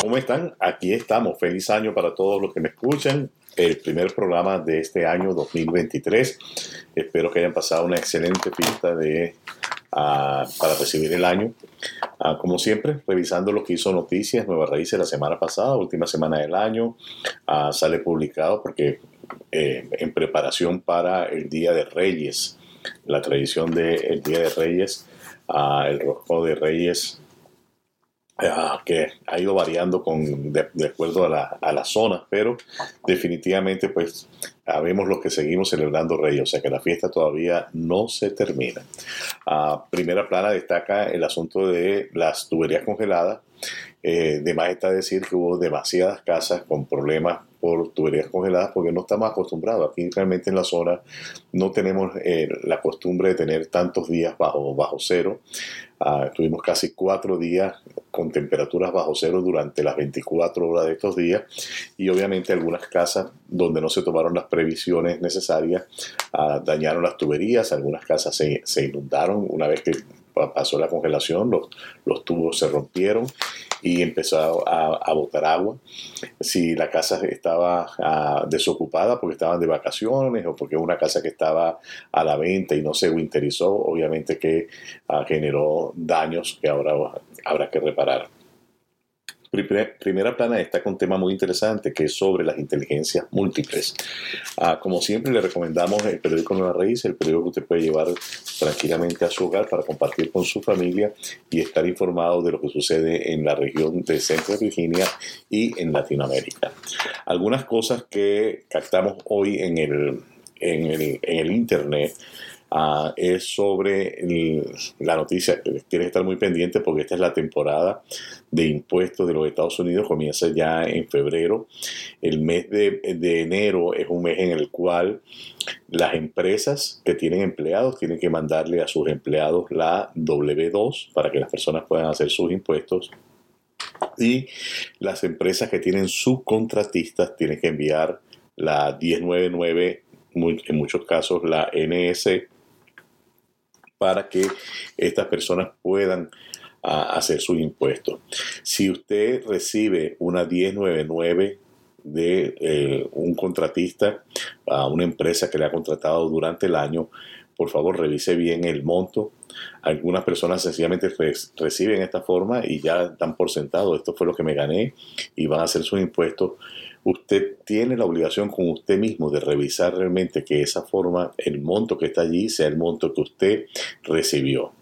¿Cómo están? Aquí estamos. Feliz año para todos los que me escuchan. El primer programa de este año 2023. Espero que hayan pasado una excelente fiesta de, ah, para recibir el año. Ah, como siempre, revisando lo que hizo Noticias Nueva Raíces la semana pasada, última semana del año. Ah, sale publicado porque eh, en preparación para el Día de Reyes, la tradición del Día de Reyes, el rosco de Reyes Ah, que ha ido variando con, de, acuerdo a la, a la, zona, pero definitivamente pues sabemos los que seguimos celebrando Reyes, o sea que la fiesta todavía no se termina. Ah, primera plana destaca el asunto de las tuberías congeladas. Eh, está decir que hubo demasiadas casas con problemas por tuberías congeladas porque no estamos acostumbrados. Aquí realmente en la zona no tenemos eh, la costumbre de tener tantos días bajo, bajo cero. Uh, tuvimos casi cuatro días con temperaturas bajo cero durante las 24 horas de estos días y obviamente algunas casas donde no se tomaron las previsiones necesarias uh, dañaron las tuberías, algunas casas se, se inundaron una vez que pasó la congelación, los, los tubos se rompieron y empezó a, a, botar agua. Si la casa estaba uh, desocupada porque estaban de vacaciones o porque una casa que estaba a la venta y no se winterizó, obviamente que uh, generó daños que ahora habrá que reparar primera plana destaca un tema muy interesante que es sobre las inteligencias múltiples. Ah, como siempre, le recomendamos el periódico Nueva Raíz, el periódico que usted puede llevar tranquilamente a su hogar para compartir con su familia y estar informado de lo que sucede en la región de Centro Virginia y en Latinoamérica. Algunas cosas que captamos hoy en el, en el Internet Ah, es sobre la noticia. Tienes que estar muy pendiente porque esta es la temporada de impuestos de los Estados Unidos. Comienza ya en febrero. El mes de, enero es un mes en el cual las empresas que tienen empleados tienen que mandarle a sus empleados la W2 para que las personas puedan hacer sus impuestos. Y las empresas que tienen subcontratistas tienen que enviar la 1099, en muchos casos la NS para que estas personas puedan hacer sus impuestos. Si usted recibe una 1099 de eh, un contratista a una empresa que le ha contratado durante el año, por favor revise bien el monto. Algunas personas sencillamente reciben esta forma y ya dan por sentado, esto fue lo que me gané y van a hacer sus impuestos usted tiene la obligación con usted mismo de revisar realmente que esa forma, el monto que está allí, sea el monto que usted recibió.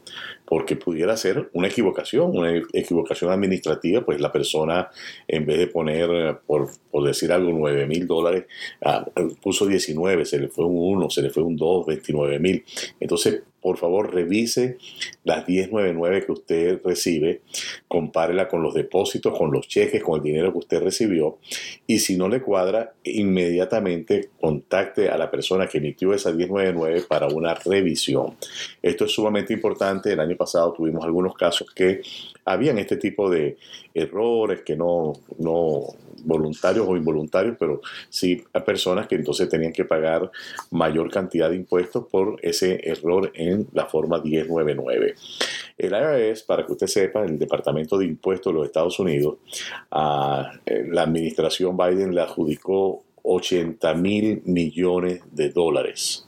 Porque pudiera ser una equivocación, una equivocación administrativa, pues la persona, en vez de poner, por, decir algo, 9 mil dólares, ah, puso 19, se le fue un 1, se le fue un 2, 29 mil. Entonces, por favor revise las 1099 que usted recibe, compárela con los depósitos, con los cheques, con el dinero que usted recibió y si no le cuadra, inmediatamente contacte a la persona que emitió esa 1099 para una revisión. Esto es sumamente importante. El año pasado tuvimos algunos casos que habían este tipo de errores que no, no voluntarios o involuntarios, pero sí a personas que entonces tenían que pagar mayor cantidad de impuestos por ese error en la forma 1099. El IRS, para que usted sepa, el Departamento de Impuestos de los Estados Unidos, a eh, la administración Biden le adjudicó 80 mil millones de dólares.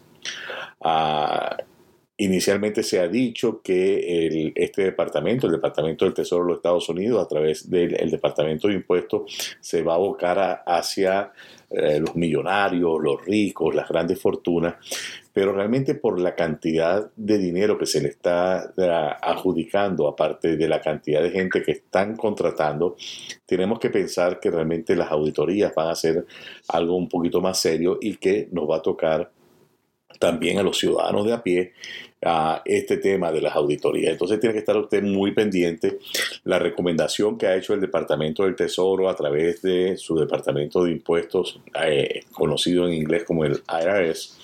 Inicialmente se ha dicho que este departamento, el Departamento del Tesoro de los Estados Unidos, a través del Departamento de Impuestos, se va a abocar hacia eh, los millonarios, los ricos, las grandes fortunas, pero realmente por la cantidad de dinero que se le está eh, adjudicando, aparte de la cantidad de gente que están contratando, tenemos que pensar que realmente las auditorías van a ser algo un poquito más serio y que nos va a tocar también a los ciudadanos de a pie a este tema de las auditorías. Entonces tiene que estar usted muy pendiente. La recomendación que ha hecho el Departamento del Tesoro a través de su Departamento de Impuestos, eh, conocido en inglés como el IRS,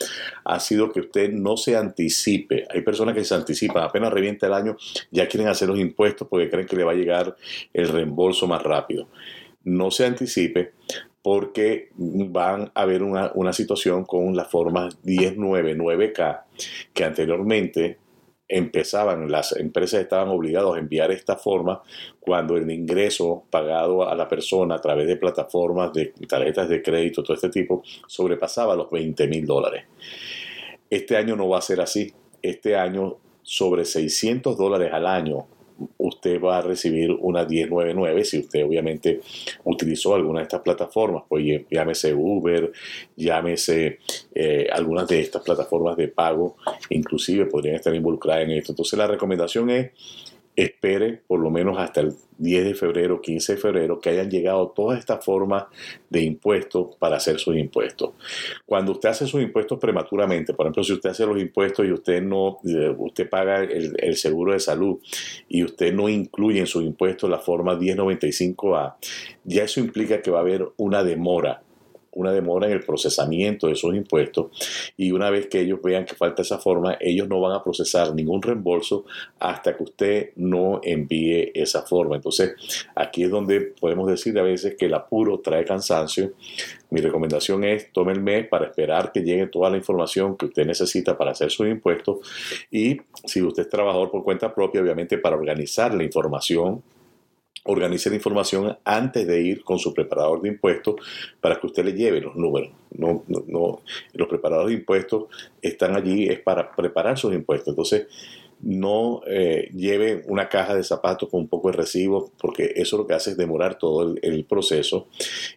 ha sido que usted no se anticipe. Hay personas que se anticipan, apenas revienta el año, ya quieren hacer los impuestos porque creen que le va a llegar el reembolso más rápido. No se anticipe porque van a haber una, situación con la forma 1099K que anteriormente empezaban, las empresas estaban obligadas a enviar esta forma cuando el ingreso pagado a la persona a través de plataformas de tarjetas de crédito, todo este tipo, sobrepasaba los 20 mil dólares. Este año no va a ser así. Este año sobre 600 dólares al año usted va a recibir una 1099 si usted obviamente utilizó alguna de estas plataformas, pues llámese Uber, llámese eh, algunas de estas plataformas de pago, inclusive podrían estar involucradas en esto. Entonces la recomendación es espere por lo menos hasta el 10 de febrero, 15 de febrero, que hayan llegado todas estas formas de impuestos para hacer sus impuestos. Cuando usted hace sus impuestos prematuramente, por ejemplo, si usted hace los impuestos y usted no, eh, usted paga el, el seguro de salud y usted no incluye en sus impuestos la forma 1095A, ya eso implica que va a haber una demora una demora en el procesamiento de esos impuestos y una vez que ellos vean que falta esa forma, ellos no van a procesar ningún reembolso hasta que usted no envíe esa forma. Entonces, aquí es donde podemos decir a veces que el apuro trae cansancio. Mi recomendación es tome el mes para esperar que llegue toda la información que usted necesita para hacer sus impuestos y si usted es trabajador por cuenta propia, obviamente para organizar la información organice la información antes de ir con su preparador de impuestos para que usted le lleve los números. No, no, los preparadores de impuestos están allí es para preparar sus impuestos. Entonces, no eh, lleve una caja de zapatos con un poco de recibo, porque eso lo que hace es demorar todo el, proceso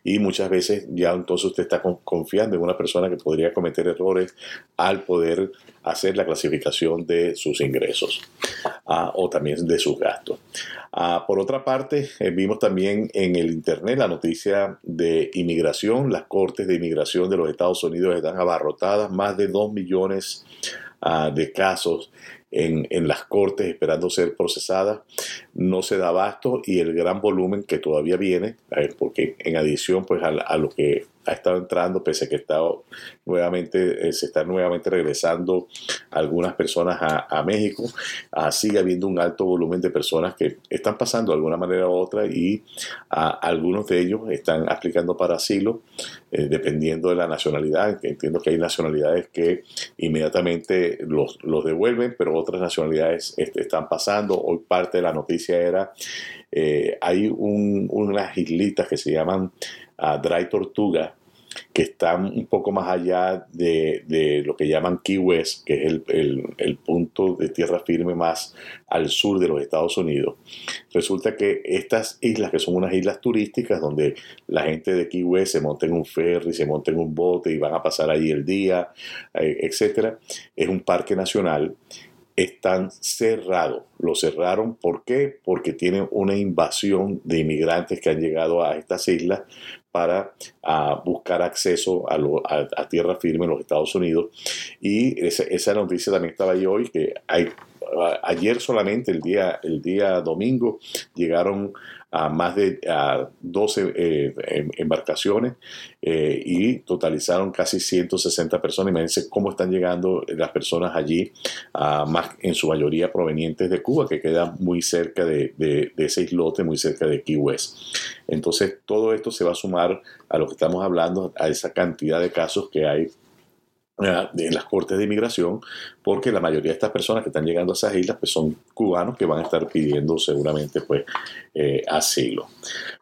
y muchas veces ya entonces usted está confiando en una persona que podría cometer errores al poder hacer la clasificación de sus ingresos ah, o también de sus gastos. Ah, por otra parte, eh, vimos también en el Internet la noticia de inmigración. Las cortes de inmigración de los Estados Unidos están abarrotadas, más de 2 millones ah, de casos en, las cortes esperando ser procesadas, no se da abasto y el gran volumen que todavía viene, eh, porque en adición pues a, lo que ha estado entrando, pese a que está nuevamente, eh, se están nuevamente regresando algunas personas a, México, ah, sigue habiendo un alto volumen de personas que están pasando de alguna manera u otra y ah, algunos de ellos están aplicando para asilo, eh, dependiendo de la nacionalidad. Entiendo que hay nacionalidades que inmediatamente los, los devuelven, pero otras nacionalidades están pasando. Hoy parte de la noticia era, eh, hay unas islitas que se llaman uh, Dry Tortuga, que están un poco más allá de, lo que llaman Key West, que es el, punto de tierra firme más al sur de los Estados Unidos. Resulta que estas islas, que son unas islas turísticas donde la gente de Key West se monta en un ferry, se monta en un bote y van a pasar allí el día, eh, etcétera, es un parque nacional están cerrados. Lo cerraron, ¿por qué? Porque tienen una invasión de inmigrantes que han llegado a estas islas para buscar acceso a, tierra firme en los Estados Unidos. Y esa, noticia también estaba ahí hoy, que hay, ayer solamente, el día, el día domingo, llegaron a más de 12 eh, em, embarcaciones eh, y totalizaron casi 160 personas. Imagínense cómo están llegando las personas allí, más en su mayoría provenientes de Cuba, que queda muy cerca de, de, de, ese islote, muy cerca de Key West. Entonces, todo esto se va a sumar a lo que estamos hablando, a esa cantidad de casos que hay en las cortes de inmigración, porque la mayoría de estas personas que están llegando a esas islas pues son cubanos que van a estar pidiendo seguramente pues eh, asilo.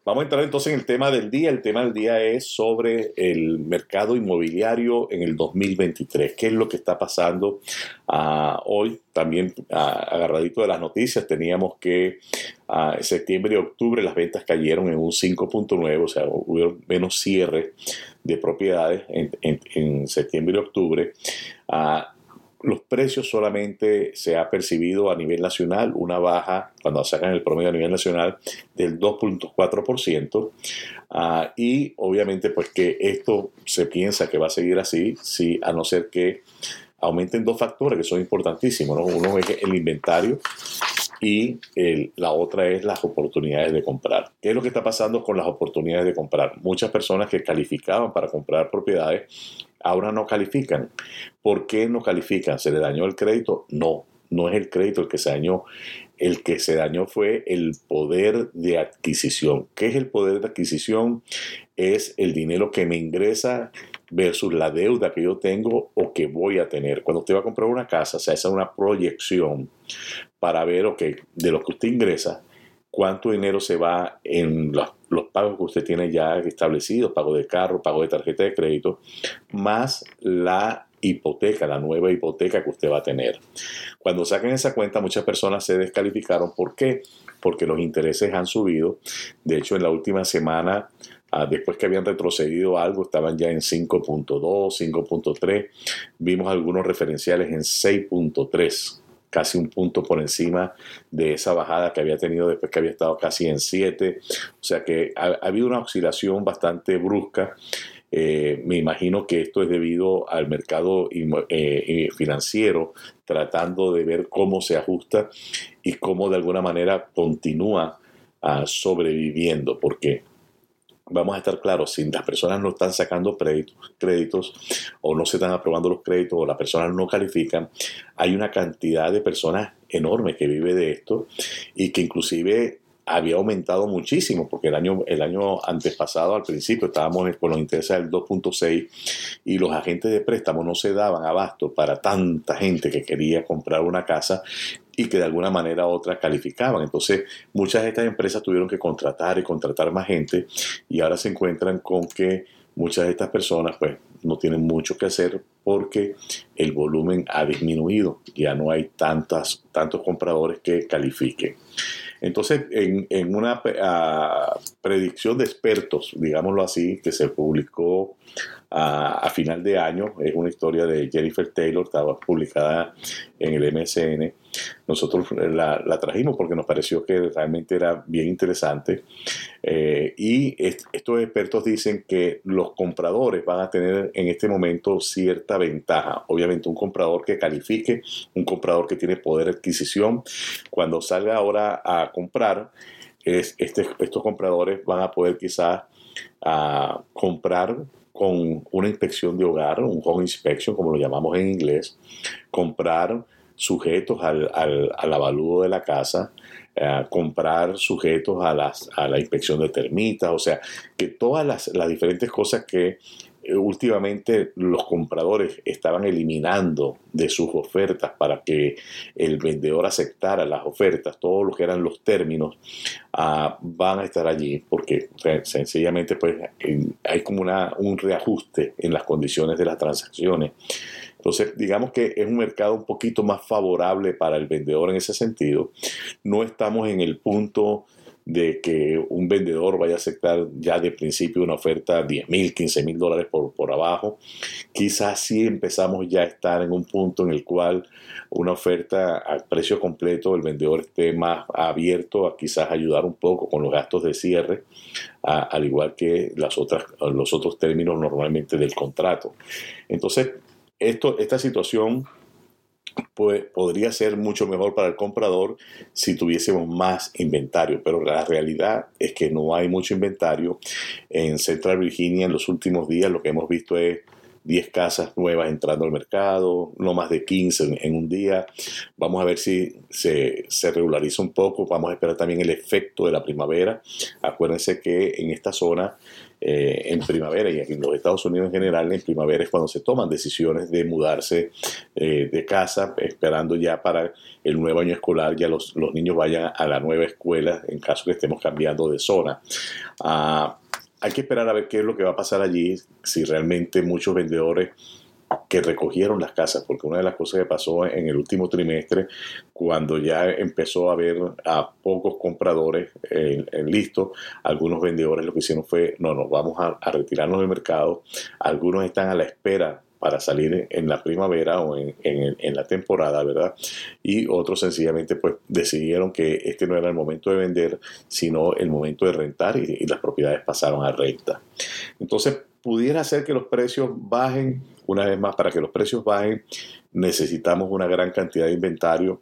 Vamos a entrar entonces en el tema del día. El tema del día es sobre el mercado inmobiliario en el 2023. ¿Qué es lo que está pasando ah, hoy? También ah, agarradito de las noticias, teníamos que ah, en septiembre y octubre las ventas cayeron en un 5.9, o sea, hubo menos cierre de propiedades en, septiembre y octubre. los precios solamente se ha percibido a nivel nacional una baja, cuando sacan el promedio a nivel nacional, del 2.4%. Ah, y obviamente pues que esto se piensa que va a seguir así, si, a no ser que aumenten dos factores que son importantísimos. Uno es el inventario y la otra es las oportunidades de comprar. ¿Qué es lo que está pasando con las oportunidades de comprar? Muchas personas que calificaban para comprar propiedades ahora no califican. ¿Por qué no califican? ¿Se le dañó el crédito? No, no es el crédito el que se dañó. El que se dañó fue el poder de adquisición. ¿Qué es el poder de adquisición? Es el dinero que me ingresa versus la deuda que yo tengo o que voy a tener. Cuando usted va a comprar una casa, esa es una proyección para ver, ok, de lo que usted ingresa, cuánto dinero se va en los, los, pagos que usted tiene ya establecidos, pago de carro, pago de tarjeta de crédito, más la hipoteca, la nueva hipoteca que usted va a tener. Cuando saquen esa cuenta, muchas personas se descalificaron. ¿Por qué? Porque los intereses han subido. De hecho, en la última semana Ah, después que habían retrocedido algo, estaban ya en 5.2, 5.3. Vimos algunos referenciales en 6.3 casi un punto por encima de esa bajada que había tenido después que había estado casi en 7. O sea que ha, habido una oscilación bastante brusca. Eh, me imagino que esto es debido al mercado eh, financiero tratando de ver cómo se ajusta y cómo de alguna manera continúa ah, sobreviviendo, porque vamos a estar claros, si las personas no están sacando créditos, o no se están aprobando los créditos o las personas no califican, hay una cantidad de personas enorme que vive de esto y que inclusive había aumentado muchísimo, porque el año, el año antes pasado, al principio, estábamos con los intereses del 2.6 y los agentes de préstamo no se daban abasto para tanta gente que quería comprar una casa y que de alguna manera u otra calificaban. Entonces, muchas de estas empresas tuvieron que contratar y contratar más gente y ahora se encuentran con que muchas de estas personas pues no tienen mucho que hacer porque el volumen ha disminuido, ya no hay tantas, tantos compradores que califiquen. Entonces, en, una ah, predicción de expertos, digámoslo así, que se publicó a, final de año, es una historia de Jennifer Taylor, estaba publicada en el MSN. Nosotros la, trajimos porque nos pareció que realmente era bien interesante. Eh, y estos expertos dicen que los compradores van a tener en este momento cierta ventaja. Obviamente un comprador que califique, un comprador que tiene poder de adquisición, cuando salga ahora a comprar, es, este, estos compradores van a poder quizás a comprar con una inspección de hogar, un home inspection, como lo llamamos en inglés, comprar sujetos al, al, al avalúo de la casa, eh, comprar sujetos a, las, a la inspección de termitas, o sea, que todas las, las diferentes cosas que eh, últimamente los compradores estaban eliminando de sus ofertas para que el vendedor aceptara las ofertas, todo lo que eran los términos, ah, van a estar allí porque sencillamente pues hay como una, un reajuste en las condiciones de las transacciones. Entonces, digamos que es un mercado un poquito más favorable para el vendedor en ese sentido. No estamos en el punto de que un vendedor vaya a aceptar ya de principio una oferta 10 mil, 15 mil dólares por, por abajo. Quizás sí empezamos ya a estar en un punto en el cual una oferta a precio completo, el vendedor esté más abierto a quizás ayudar un poco con los gastos de cierre, al igual que las otras, los otros términos normalmente del contrato. Entonces, esto, esta situación pues, podría ser mucho mejor para el comprador si tuviésemos más inventario, pero la realidad es que no hay mucho inventario. En Central Virginia en los últimos días lo que hemos visto es 10 casas nuevas entrando al mercado, no más de 15 en, un día. Vamos a ver si se, regulariza un poco. Vamos a esperar también el efecto de la primavera. Acuérdense que en esta zona eh, en primavera y en los Estados Unidos en general, en primavera es cuando se toman decisiones de mudarse eh, de casa, esperando ya para el nuevo año escolar, ya los, los, niños vayan a la nueva escuela en caso que estemos cambiando de zona. Ah, hay que esperar a ver qué es lo que va a pasar allí, si realmente muchos vendedores que recogieron las casas, porque una de las cosas que pasó en el último trimestre, cuando ya empezó a haber a pocos compradores en, listo, algunos vendedores lo que hicieron fue, no, nos vamos a, retirarnos del mercado, algunos están a la espera para salir en la primavera o en, la temporada, ¿verdad? Y otros sencillamente pues decidieron que este no era el momento de vender, sino el momento de rentar y, y las propiedades pasaron a renta. Entonces, pudiera ser que los precios bajen una vez más, para que los precios bajen, necesitamos una gran cantidad de inventario.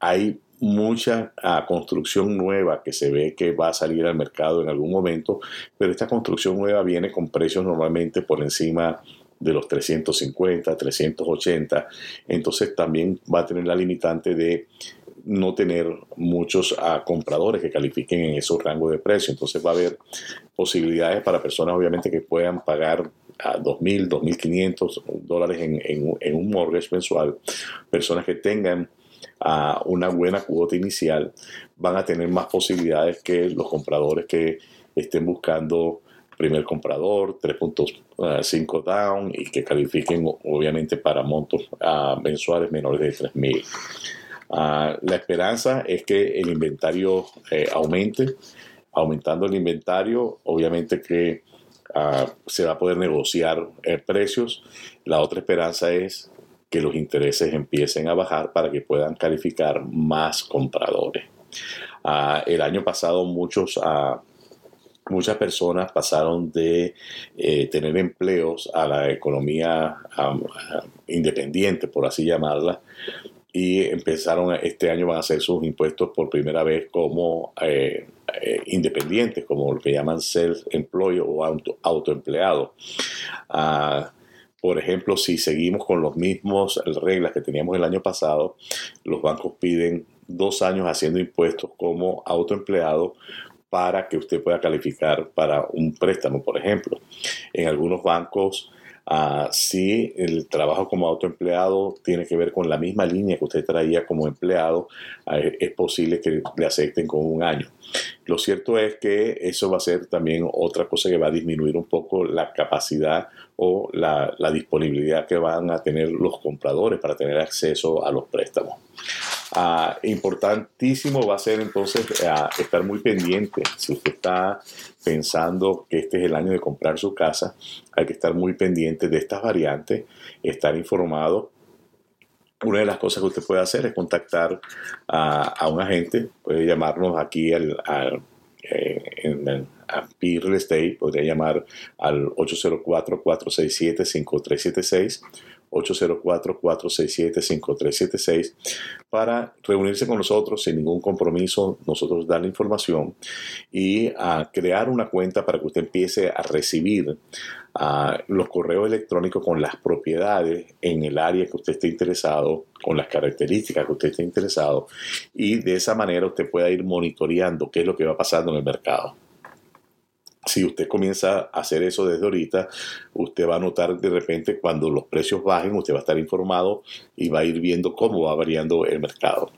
Hay mucha ah, construcción nueva que se ve que va a salir al mercado en algún momento, pero esta construcción nueva viene con precios normalmente por encima de los 350, 380, entonces también va a tener la limitante de no tener muchos ah, compradores que califiquen en esos rangos de precio. Entonces va a haber posibilidades para personas obviamente que puedan pagar a 2.000, 2.500 dólares en, en, un mortgage mensual, personas que tengan uh, una buena cuota inicial van a tener más posibilidades que los compradores que estén buscando primer comprador, 3.5 down y que califiquen obviamente para montos uh, mensuales menores de 3.000. Uh, la esperanza es que el inventario eh, aumente. Aumentando el inventario, obviamente que uh, se va a poder negociar eh, precios. La otra esperanza es que los intereses empiecen a bajar para que puedan calificar más compradores. el año pasado muchos muchas personas pasaron de eh, tener empleos a la economía independiente, por así llamarla, y empezaron, este año van a hacer sus impuestos por primera vez como eh, eh, independientes, como lo que llaman self-employed o auto, autoempleado. Ah, por ejemplo, si seguimos con las mismas reglas que teníamos el año pasado, los bancos piden dos años haciendo impuestos como autoempleado para que usted pueda calificar para un préstamo, por ejemplo. En algunos bancos, uh, si el trabajo como autoempleado tiene que ver con la misma línea que usted traía como empleado, ah, es posible que le acepten con un año. Lo cierto es que eso va a ser también otra cosa que va a disminuir un poco la capacidad o la disponibilidad que van a tener los compradores para tener acceso a los préstamos. Ah, importantísimo va a ser entonces ah, estar muy pendiente. Si usted está pensando que este es el año de comprar su casa, hay que estar muy pendiente de estas variantes, estar informado. Una de las cosas que usted puede hacer es contactar a, un agente, puede llamarnos aquí al, eh, en, a Real Estate, podría llamar al 804-467-5376 804-467-5376 para reunirse con nosotros sin ningún compromiso, nosotros dar la información y a crear una cuenta para que usted empiece a recibir los correos electrónicos con las propiedades en el área que usted esté interesado, con las características que usted esté interesado y de esa manera usted pueda ir monitoreando qué es lo que va pasando en el mercado si usted comienza a hacer eso desde ahorita, usted va a notar de repente cuando los precios bajen, usted va a estar informado y va a ir viendo cómo va variando el mercado.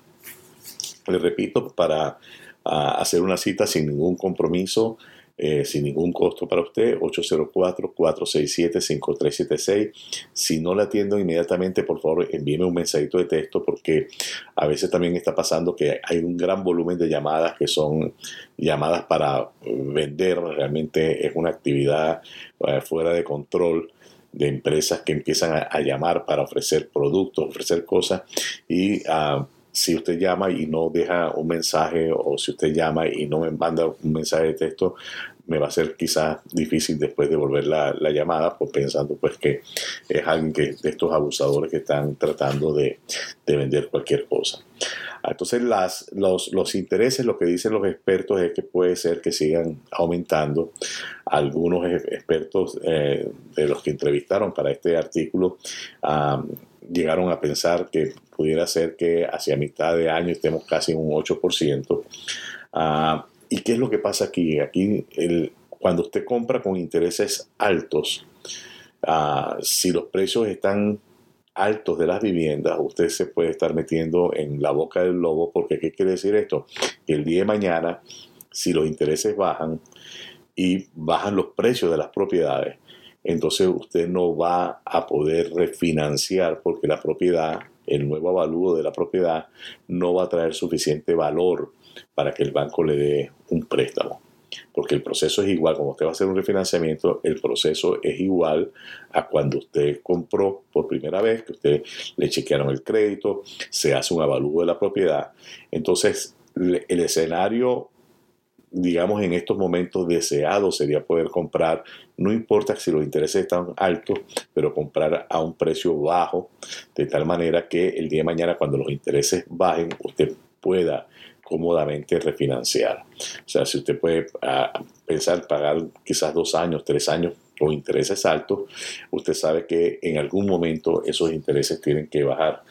Le repito, para ah, hacer una cita sin ningún compromiso, eh, sin ningún costo para usted, 804-467-5376. Si no la atiendo inmediatamente, por favor, envíeme un mensajito de texto porque a veces también está pasando que hay un gran volumen de llamadas que son llamadas para vender. Realmente es una actividad eh, fuera de control de empresas que empiezan a, llamar para ofrecer productos, ofrecer cosas y uh, si usted llama y no deja un mensaje o si usted llama y no me manda un mensaje de texto, me va a ser quizás difícil después devolver la, la llamada, pues pensando pues que es alguien que, de estos abusadores que están tratando de, de vender cualquier cosa. Entonces las, los, los, intereses, lo que dicen los expertos es que puede ser que sigan aumentando. Algunos expertos eh, de los que entrevistaron para este artículo llegaron a pensar que pudiera ser que hacia mitad de año estemos casi en un 8%. Ah, ¿Y qué es lo que pasa aquí? Aquí, cuando usted compra con intereses altos, ah, si los precios están altos de las viviendas, usted se puede estar metiendo en la boca del lobo, porque ¿qué quiere decir esto? Que el día de mañana, si los intereses bajan y bajan los precios de las propiedades, entonces usted no va a poder refinanciar porque la propiedad, el nuevo avalúo de la propiedad, no va a traer suficiente valor para que el banco le dé un préstamo. Porque el proceso es igual, como usted va a hacer un refinanciamiento, el proceso es igual a cuando usted compró por primera vez, que usted le chequearon el crédito, se hace un avalúo de la propiedad. Entonces, el escenario digamos, en estos momentos deseado sería poder comprar, no importa si los intereses están altos, pero comprar a un precio bajo, de tal manera que el día de mañana cuando los intereses bajen, usted pueda cómodamente refinanciar. O sea, si usted puede ah, pensar pagar quizás dos años, tres años con intereses altos, usted sabe que en algún momento esos intereses tienen que bajar.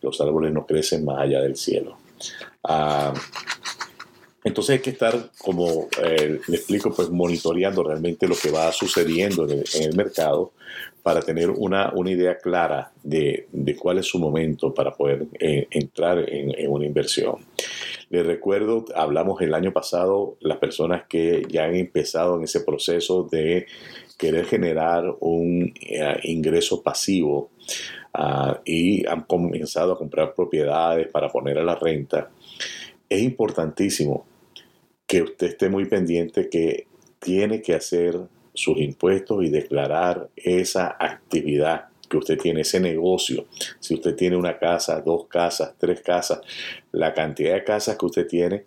Los árboles no crecen más allá del cielo. Ah, Entonces hay que estar, como eh, le explico, pues monitoreando realmente lo que va sucediendo en el, mercado para tener una, una idea clara de, de, cuál es su momento para poder eh, entrar en, una inversión. Les recuerdo, hablamos el año pasado, las personas que ya han empezado en ese proceso de querer generar un eh, ingreso pasivo ah, y han comenzado a comprar propiedades para poner a la renta, es importantísimo que usted esté muy pendiente que tiene que hacer sus impuestos y declarar esa actividad que usted tiene, ese negocio. Si usted tiene una casa, dos casas, tres casas, la cantidad de casas que usted tiene,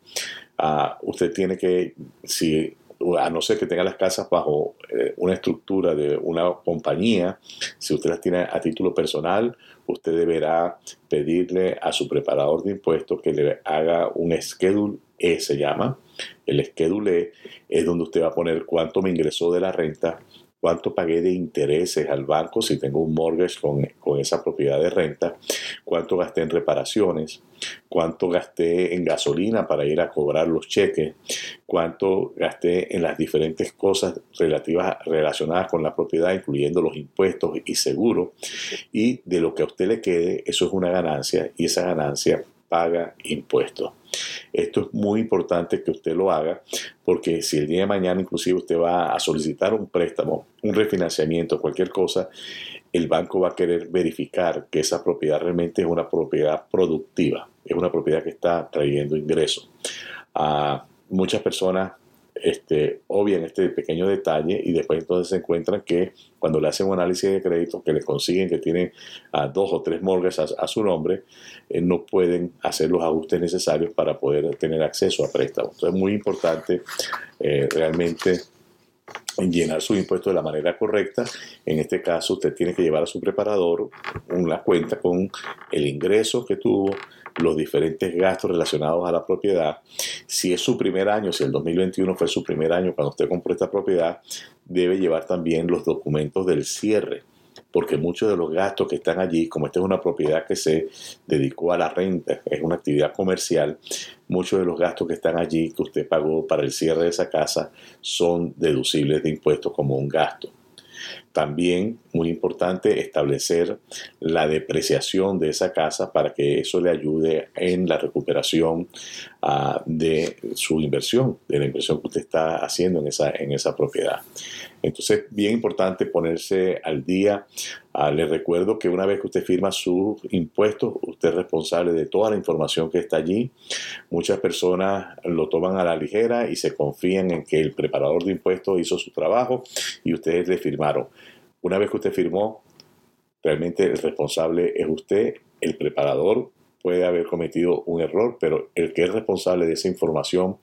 uh, usted tiene que, si a no ser que tenga las casas bajo eh, una estructura de una compañía, si usted las tiene a título personal, usted deberá pedirle a su preparador de impuestos que le haga un schedule E, se llama, el schedule es donde usted va a poner cuánto me ingresó de la renta, cuánto pagué de intereses al banco si tengo un mortgage con, con, esa propiedad de renta, cuánto gasté en reparaciones, cuánto gasté en gasolina para ir a cobrar los cheques, cuánto gasté en las diferentes cosas relativas, relacionadas con la propiedad, incluyendo los impuestos y seguros, y de lo que a usted le quede, eso es una ganancia y esa ganancia paga impuestos. Esto es muy importante que usted lo haga porque si el día de mañana inclusive usted va a solicitar un préstamo, un refinanciamiento, cualquier cosa, el banco va a querer verificar que esa propiedad realmente es una propiedad productiva, es una propiedad que está trayendo ingresos. A muchas personas este, obvian este pequeño detalle y después entonces se encuentran que cuando le hacen un análisis de crédito, que le consiguen que tienen a dos o tres mortgages a, su nombre, eh, no pueden hacer los ajustes necesarios para poder tener acceso a préstamos. Entonces es muy importante eh, realmente llenar su impuesto de la manera correcta. En este caso, usted tiene que llevar a su preparador una cuenta con el ingreso que tuvo, los diferentes gastos relacionados a la propiedad. Si es su primer año, si el 2021 fue su primer año cuando usted compró esta propiedad, debe llevar también los documentos del cierre porque muchos de los gastos que están allí, como esta es una propiedad que se dedicó a la renta, es una actividad comercial, muchos de los gastos que están allí que usted pagó para el cierre de esa casa son deducibles de impuestos como un gasto. También, muy importante, establecer la depreciación de esa casa para que eso le ayude en la recuperación ah, de su inversión, de la inversión que usted está haciendo en esa, en esa propiedad. Entonces, bien importante ponerse al día. Ah, les recuerdo que una vez que usted firma sus impuestos, usted es responsable de toda la información que está allí. Muchas personas lo toman a la ligera y se confían en que el preparador de impuestos hizo su trabajo y ustedes le firmaron. Una vez que usted firmó, realmente el responsable es usted, el preparador puede haber cometido un error, pero el que es responsable de esa información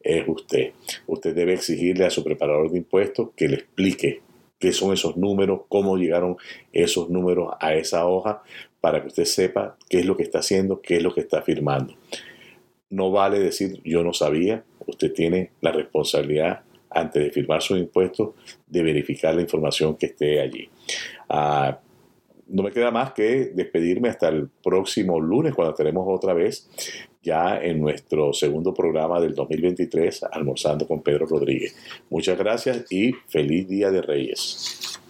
es usted. Usted debe exigirle a su preparador de impuestos que le explique qué son esos números, cómo llegaron esos números a esa hoja, para que usted sepa qué es lo que está haciendo, qué es lo que está firmando. No vale decir yo no sabía, usted tiene la responsabilidad antes de firmar sus impuestos de verificar la información que esté allí. Ah, no me queda más que despedirme hasta el próximo lunes cuando tenemos otra vez ya en nuestro segundo programa del 2023, Almorzando con Pedro Rodríguez. Muchas gracias y feliz Día de Reyes.